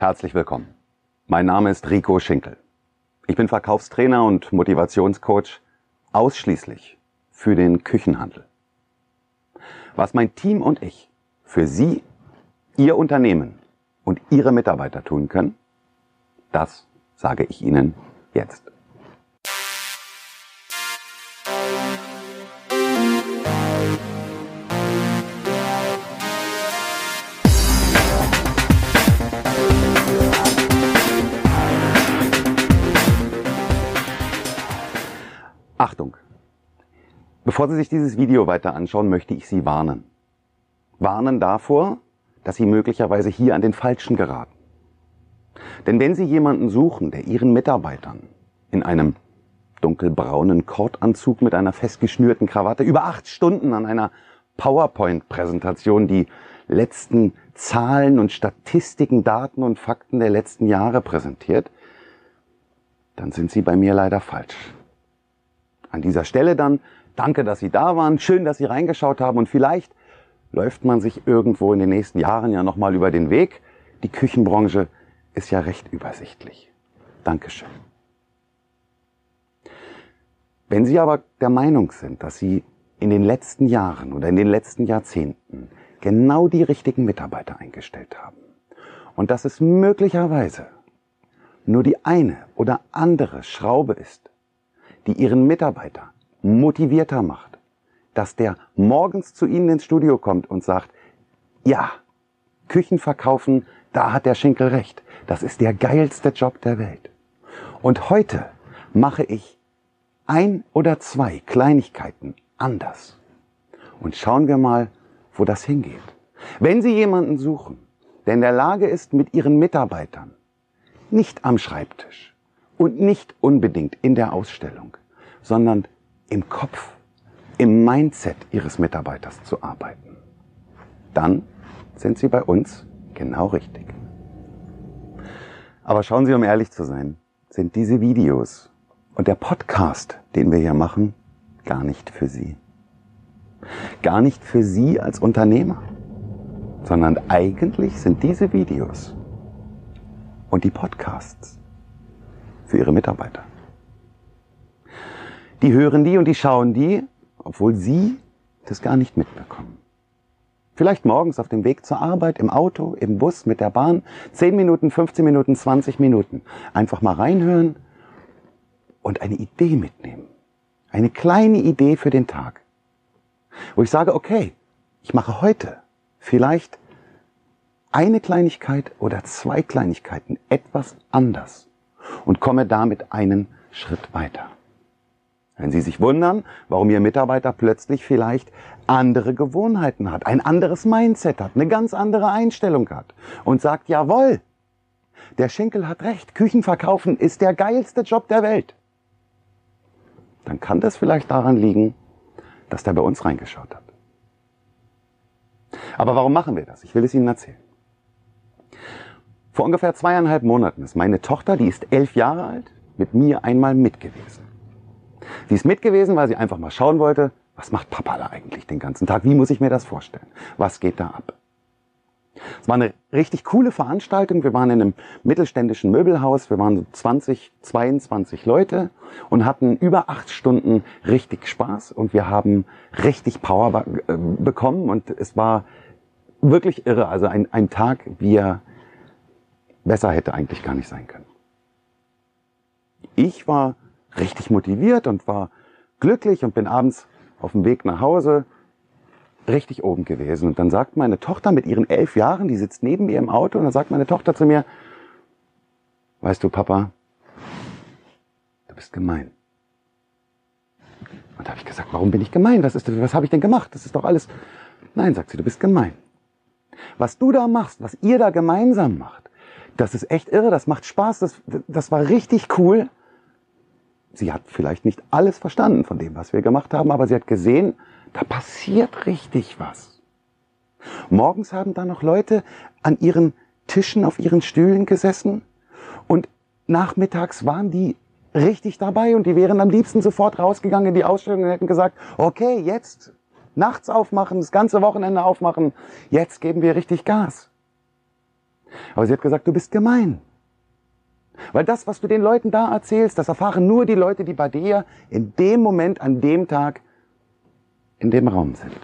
Herzlich willkommen. Mein Name ist Rico Schinkel. Ich bin Verkaufstrainer und Motivationscoach ausschließlich für den Küchenhandel. Was mein Team und ich für Sie, Ihr Unternehmen und Ihre Mitarbeiter tun können, das sage ich Ihnen jetzt. Achtung! Bevor Sie sich dieses Video weiter anschauen, möchte ich Sie warnen. Warnen davor, dass Sie möglicherweise hier an den Falschen geraten. Denn wenn Sie jemanden suchen, der Ihren Mitarbeitern in einem dunkelbraunen Kordanzug mit einer festgeschnürten Krawatte über acht Stunden an einer PowerPoint-Präsentation die letzten Zahlen und Statistiken, Daten und Fakten der letzten Jahre präsentiert, dann sind Sie bei mir leider falsch. An dieser Stelle dann, danke, dass Sie da waren, schön, dass Sie reingeschaut haben und vielleicht läuft man sich irgendwo in den nächsten Jahren ja nochmal über den Weg. Die Küchenbranche ist ja recht übersichtlich. Dankeschön. Wenn Sie aber der Meinung sind, dass Sie in den letzten Jahren oder in den letzten Jahrzehnten genau die richtigen Mitarbeiter eingestellt haben und dass es möglicherweise nur die eine oder andere Schraube ist, die Ihren Mitarbeiter motivierter macht, dass der morgens zu Ihnen ins Studio kommt und sagt, ja, Küchen verkaufen, da hat der Schinkel recht. Das ist der geilste Job der Welt. Und heute mache ich ein oder zwei Kleinigkeiten anders. Und schauen wir mal, wo das hingeht. Wenn Sie jemanden suchen, der in der Lage ist, mit Ihren Mitarbeitern nicht am Schreibtisch und nicht unbedingt in der Ausstellung, sondern im Kopf, im Mindset Ihres Mitarbeiters zu arbeiten, dann sind Sie bei uns genau richtig. Aber schauen Sie, um ehrlich zu sein, sind diese Videos und der Podcast, den wir hier machen, gar nicht für Sie. Gar nicht für Sie als Unternehmer, sondern eigentlich sind diese Videos und die Podcasts für Ihre Mitarbeiter. Die hören die und die schauen die, obwohl Sie das gar nicht mitbekommen. Vielleicht morgens auf dem Weg zur Arbeit, im Auto, im Bus, mit der Bahn, 10 Minuten, 15 Minuten, 20 Minuten. Einfach mal reinhören und eine Idee mitnehmen. Eine kleine Idee für den Tag. Wo ich sage, okay, ich mache heute vielleicht eine Kleinigkeit oder zwei Kleinigkeiten etwas anders und komme damit einen Schritt weiter. Wenn Sie sich wundern, warum Ihr Mitarbeiter plötzlich vielleicht andere Gewohnheiten hat, ein anderes Mindset hat, eine ganz andere Einstellung hat und sagt, jawohl, der Schinkel hat recht, Küchen verkaufen ist der geilste Job der Welt. Dann kann das vielleicht daran liegen, dass der bei uns reingeschaut hat. Aber warum machen wir das? Ich will es Ihnen erzählen. Vor ungefähr zweieinhalb Monaten ist meine Tochter, die ist elf Jahre alt, mit mir einmal mit gewesen. Sie ist mit gewesen, weil sie einfach mal schauen wollte, was macht Papa da eigentlich den ganzen Tag? Wie muss ich mir das vorstellen? Was geht da ab? Es war eine richtig coole Veranstaltung. Wir waren in einem mittelständischen Möbelhaus. Wir waren so 20, 22 Leute und hatten über acht Stunden richtig Spaß und wir haben richtig Power äh, bekommen und es war wirklich irre. Also ein, ein Tag, wie er besser hätte eigentlich gar nicht sein können. Ich war richtig motiviert und war glücklich und bin abends auf dem Weg nach Hause richtig oben gewesen. Und dann sagt meine Tochter mit ihren elf Jahren, die sitzt neben mir im Auto, und dann sagt meine Tochter zu mir, weißt du, Papa, du bist gemein. Und da habe ich gesagt, warum bin ich gemein? Was, ist, was habe ich denn gemacht? Das ist doch alles. Nein, sagt sie, du bist gemein. Was du da machst, was ihr da gemeinsam macht, das ist echt irre, das macht Spaß, das, das war richtig cool sie hat vielleicht nicht alles verstanden von dem, was wir gemacht haben, aber sie hat gesehen, da passiert richtig was. Morgens haben da noch Leute an ihren Tischen, auf ihren Stühlen gesessen und nachmittags waren die richtig dabei und die wären am liebsten sofort rausgegangen in die Ausstellung und hätten gesagt, okay, jetzt nachts aufmachen, das ganze Wochenende aufmachen, jetzt geben wir richtig Gas. Aber sie hat gesagt, du bist gemein. Weil das, was du den Leuten da erzählst, das erfahren nur die Leute, die bei dir in dem Moment, an dem Tag in dem Raum sind.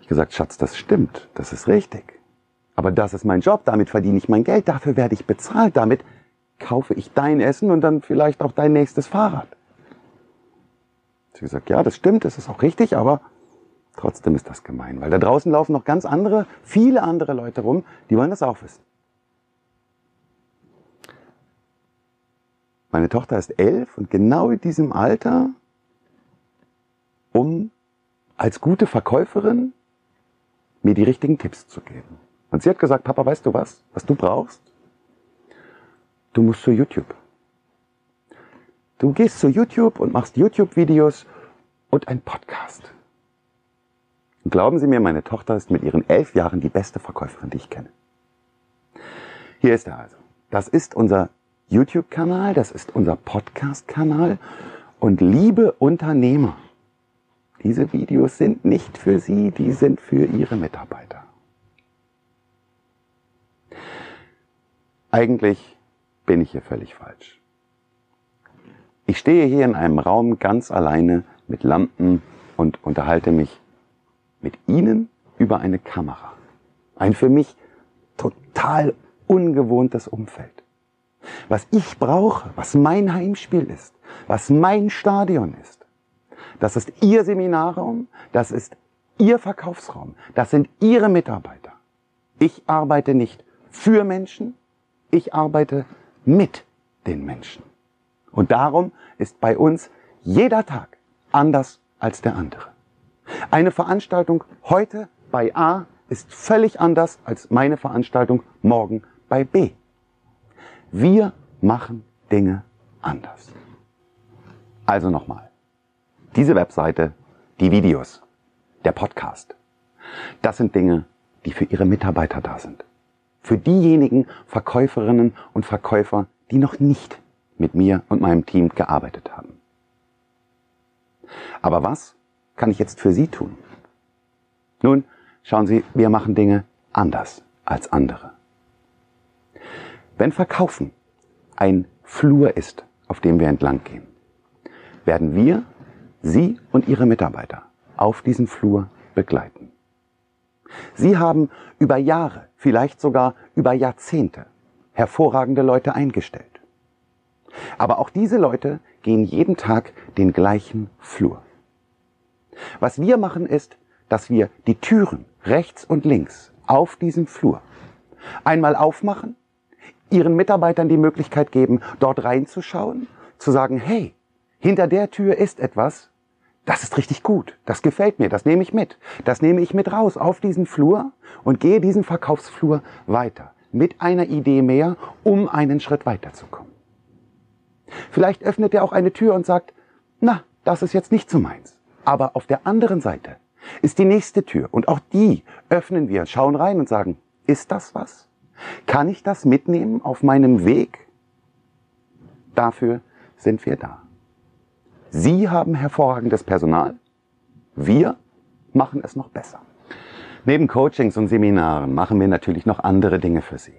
Ich gesagt, Schatz, das stimmt, das ist richtig. Aber das ist mein Job, damit verdiene ich mein Geld, dafür werde ich bezahlt, damit kaufe ich dein Essen und dann vielleicht auch dein nächstes Fahrrad. Sie gesagt, ja, das stimmt, das ist auch richtig, aber trotzdem ist das gemein, weil da draußen laufen noch ganz andere, viele andere Leute rum, die wollen das auch wissen. Meine Tochter ist elf und genau in diesem Alter, um als gute Verkäuferin mir die richtigen Tipps zu geben. Und sie hat gesagt, Papa, weißt du was, was du brauchst? Du musst zu YouTube. Du gehst zu YouTube und machst YouTube-Videos und ein Podcast. Glauben Sie mir, meine Tochter ist mit ihren elf Jahren die beste Verkäuferin, die ich kenne. Hier ist er also. Das ist unser YouTube-Kanal, das ist unser Podcast-Kanal. Und liebe Unternehmer, diese Videos sind nicht für Sie, die sind für Ihre Mitarbeiter. Eigentlich bin ich hier völlig falsch. Ich stehe hier in einem Raum ganz alleine mit Lampen und unterhalte mich mit Ihnen über eine Kamera. Ein für mich total ungewohntes Umfeld. Was ich brauche, was mein Heimspiel ist, was mein Stadion ist, das ist Ihr Seminarraum, das ist Ihr Verkaufsraum, das sind Ihre Mitarbeiter. Ich arbeite nicht für Menschen, ich arbeite mit den Menschen. Und darum ist bei uns jeder Tag anders als der andere. Eine Veranstaltung heute bei A ist völlig anders als meine Veranstaltung morgen bei B. Wir machen Dinge anders. Also nochmal. Diese Webseite, die Videos, der Podcast, das sind Dinge, die für Ihre Mitarbeiter da sind. Für diejenigen Verkäuferinnen und Verkäufer, die noch nicht mit mir und meinem Team gearbeitet haben. Aber was kann ich jetzt für Sie tun? Nun, schauen Sie, wir machen Dinge anders als andere. Wenn Verkaufen ein Flur ist, auf dem wir entlang gehen, werden wir Sie und Ihre Mitarbeiter auf diesem Flur begleiten. Sie haben über Jahre, vielleicht sogar über Jahrzehnte hervorragende Leute eingestellt. Aber auch diese Leute gehen jeden Tag den gleichen Flur. Was wir machen ist, dass wir die Türen rechts und links auf diesem Flur einmal aufmachen ihren Mitarbeitern die Möglichkeit geben, dort reinzuschauen, zu sagen, hey, hinter der Tür ist etwas, das ist richtig gut, das gefällt mir, das nehme ich mit, das nehme ich mit raus auf diesen Flur und gehe diesen Verkaufsflur weiter mit einer Idee mehr, um einen Schritt weiterzukommen. Vielleicht öffnet er auch eine Tür und sagt, na, das ist jetzt nicht so meins. Aber auf der anderen Seite ist die nächste Tür und auch die öffnen wir, schauen rein und sagen, ist das was? Kann ich das mitnehmen auf meinem Weg? Dafür sind wir da. Sie haben hervorragendes Personal. Wir machen es noch besser. Neben Coachings und Seminaren machen wir natürlich noch andere Dinge für Sie.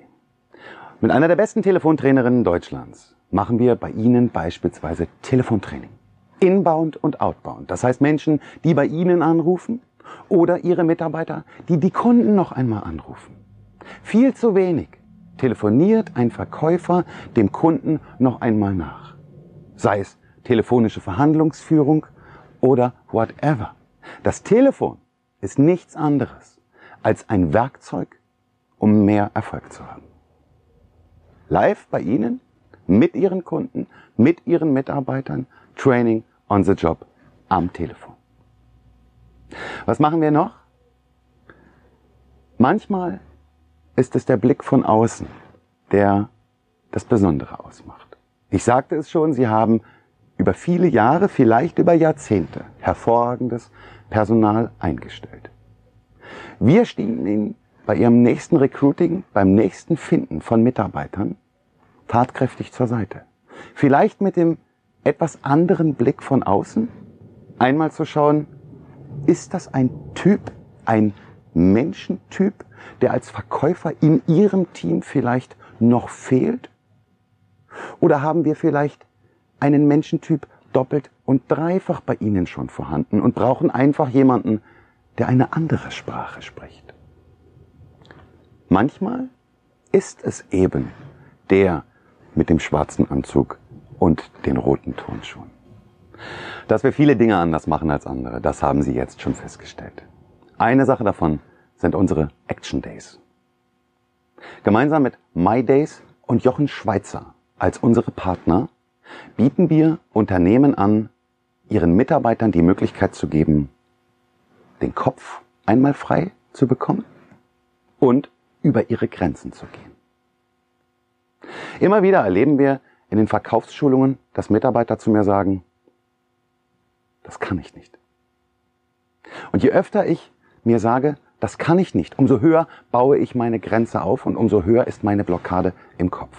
Mit einer der besten Telefontrainerinnen Deutschlands machen wir bei Ihnen beispielsweise Telefontraining. Inbound und outbound. Das heißt Menschen, die bei Ihnen anrufen oder Ihre Mitarbeiter, die die Kunden noch einmal anrufen. Viel zu wenig telefoniert ein Verkäufer dem Kunden noch einmal nach. Sei es telefonische Verhandlungsführung oder whatever. Das Telefon ist nichts anderes als ein Werkzeug, um mehr Erfolg zu haben. Live bei Ihnen, mit Ihren Kunden, mit Ihren Mitarbeitern, Training on the Job am Telefon. Was machen wir noch? Manchmal ist es der Blick von außen, der das Besondere ausmacht. Ich sagte es schon, Sie haben über viele Jahre, vielleicht über Jahrzehnte hervorragendes Personal eingestellt. Wir stehen Ihnen bei Ihrem nächsten Recruiting, beim nächsten Finden von Mitarbeitern tatkräftig zur Seite. Vielleicht mit dem etwas anderen Blick von außen, einmal zu schauen, ist das ein Typ, ein Menschentyp, der als Verkäufer in Ihrem Team vielleicht noch fehlt? Oder haben wir vielleicht einen Menschentyp doppelt und dreifach bei Ihnen schon vorhanden und brauchen einfach jemanden, der eine andere Sprache spricht? Manchmal ist es eben der mit dem schwarzen Anzug und den roten Turnschuhen. Dass wir viele Dinge anders machen als andere, das haben Sie jetzt schon festgestellt. Eine Sache davon sind unsere Action Days. Gemeinsam mit My Days und Jochen Schweizer als unsere Partner bieten wir Unternehmen an, ihren Mitarbeitern die Möglichkeit zu geben, den Kopf einmal frei zu bekommen und über ihre Grenzen zu gehen. Immer wieder erleben wir in den Verkaufsschulungen, dass Mitarbeiter zu mir sagen, das kann ich nicht. Und je öfter ich mir sage, das kann ich nicht, umso höher baue ich meine Grenze auf und umso höher ist meine Blockade im Kopf.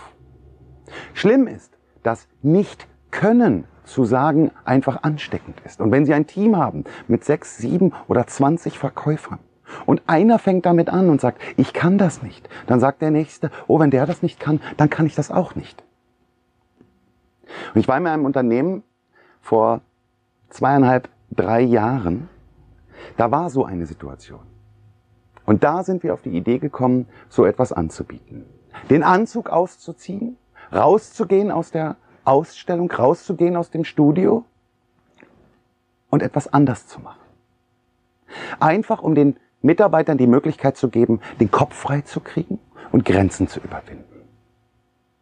Schlimm ist, dass nicht können zu sagen einfach ansteckend ist. Und wenn Sie ein Team haben mit sechs, sieben oder zwanzig Verkäufern und einer fängt damit an und sagt, ich kann das nicht, dann sagt der Nächste, oh, wenn der das nicht kann, dann kann ich das auch nicht. Und ich war in einem Unternehmen vor zweieinhalb, drei Jahren, da war so eine Situation. Und da sind wir auf die Idee gekommen, so etwas anzubieten. Den Anzug auszuziehen, rauszugehen aus der Ausstellung, rauszugehen aus dem Studio und etwas anders zu machen. Einfach um den Mitarbeitern die Möglichkeit zu geben, den Kopf frei zu kriegen und Grenzen zu überwinden.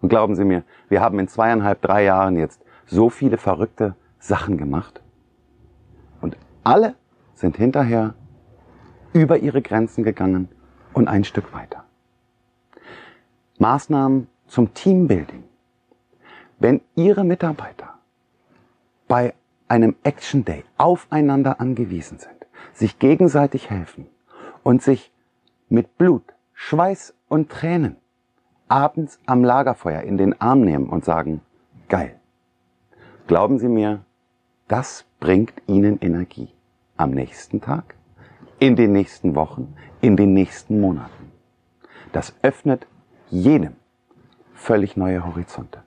Und glauben Sie mir, wir haben in zweieinhalb, drei Jahren jetzt so viele verrückte Sachen gemacht. Und alle sind hinterher über ihre Grenzen gegangen und ein Stück weiter. Maßnahmen zum Teambuilding. Wenn Ihre Mitarbeiter bei einem Action Day aufeinander angewiesen sind, sich gegenseitig helfen und sich mit Blut, Schweiß und Tränen abends am Lagerfeuer in den Arm nehmen und sagen, geil. Glauben Sie mir, das bringt Ihnen Energie am nächsten Tag, in den nächsten Wochen, in den nächsten Monaten. Das öffnet jedem völlig neue Horizonte.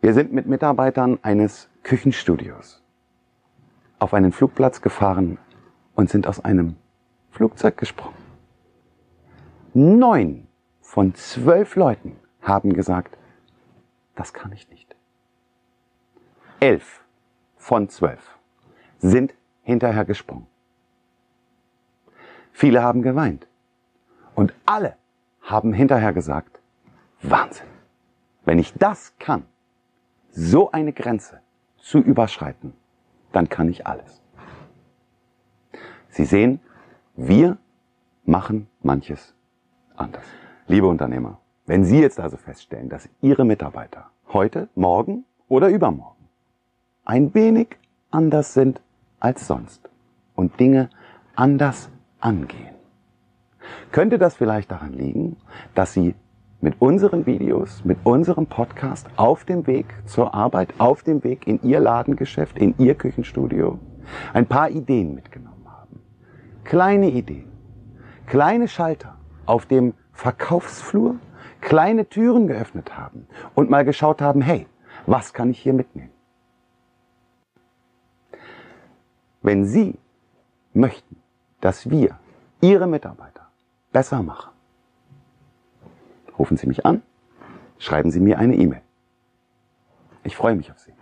Wir sind mit Mitarbeitern eines Küchenstudios auf einen Flugplatz gefahren und sind aus einem Flugzeug gesprungen. Neun von zwölf Leuten haben gesagt, das kann ich nicht. Elf von zwölf sind hinterher gesprungen. Viele haben geweint. Und alle haben hinterher gesagt, Wahnsinn. Wenn ich das kann, so eine Grenze zu überschreiten, dann kann ich alles. Sie sehen, wir machen manches anders. Liebe Unternehmer, wenn Sie jetzt also feststellen, dass Ihre Mitarbeiter heute, morgen oder übermorgen ein wenig anders sind als sonst und Dinge anders angehen, könnte das vielleicht daran liegen, dass Sie mit unseren Videos, mit unserem Podcast auf dem Weg zur Arbeit, auf dem Weg in Ihr Ladengeschäft, in Ihr Küchenstudio ein paar Ideen mitgenommen haben. Kleine Ideen, kleine Schalter auf dem Verkaufsflur, kleine Türen geöffnet haben und mal geschaut haben, hey, was kann ich hier mitnehmen? Wenn Sie möchten, dass wir Ihre Mitarbeiter besser machen, rufen Sie mich an, schreiben Sie mir eine E-Mail. Ich freue mich auf Sie.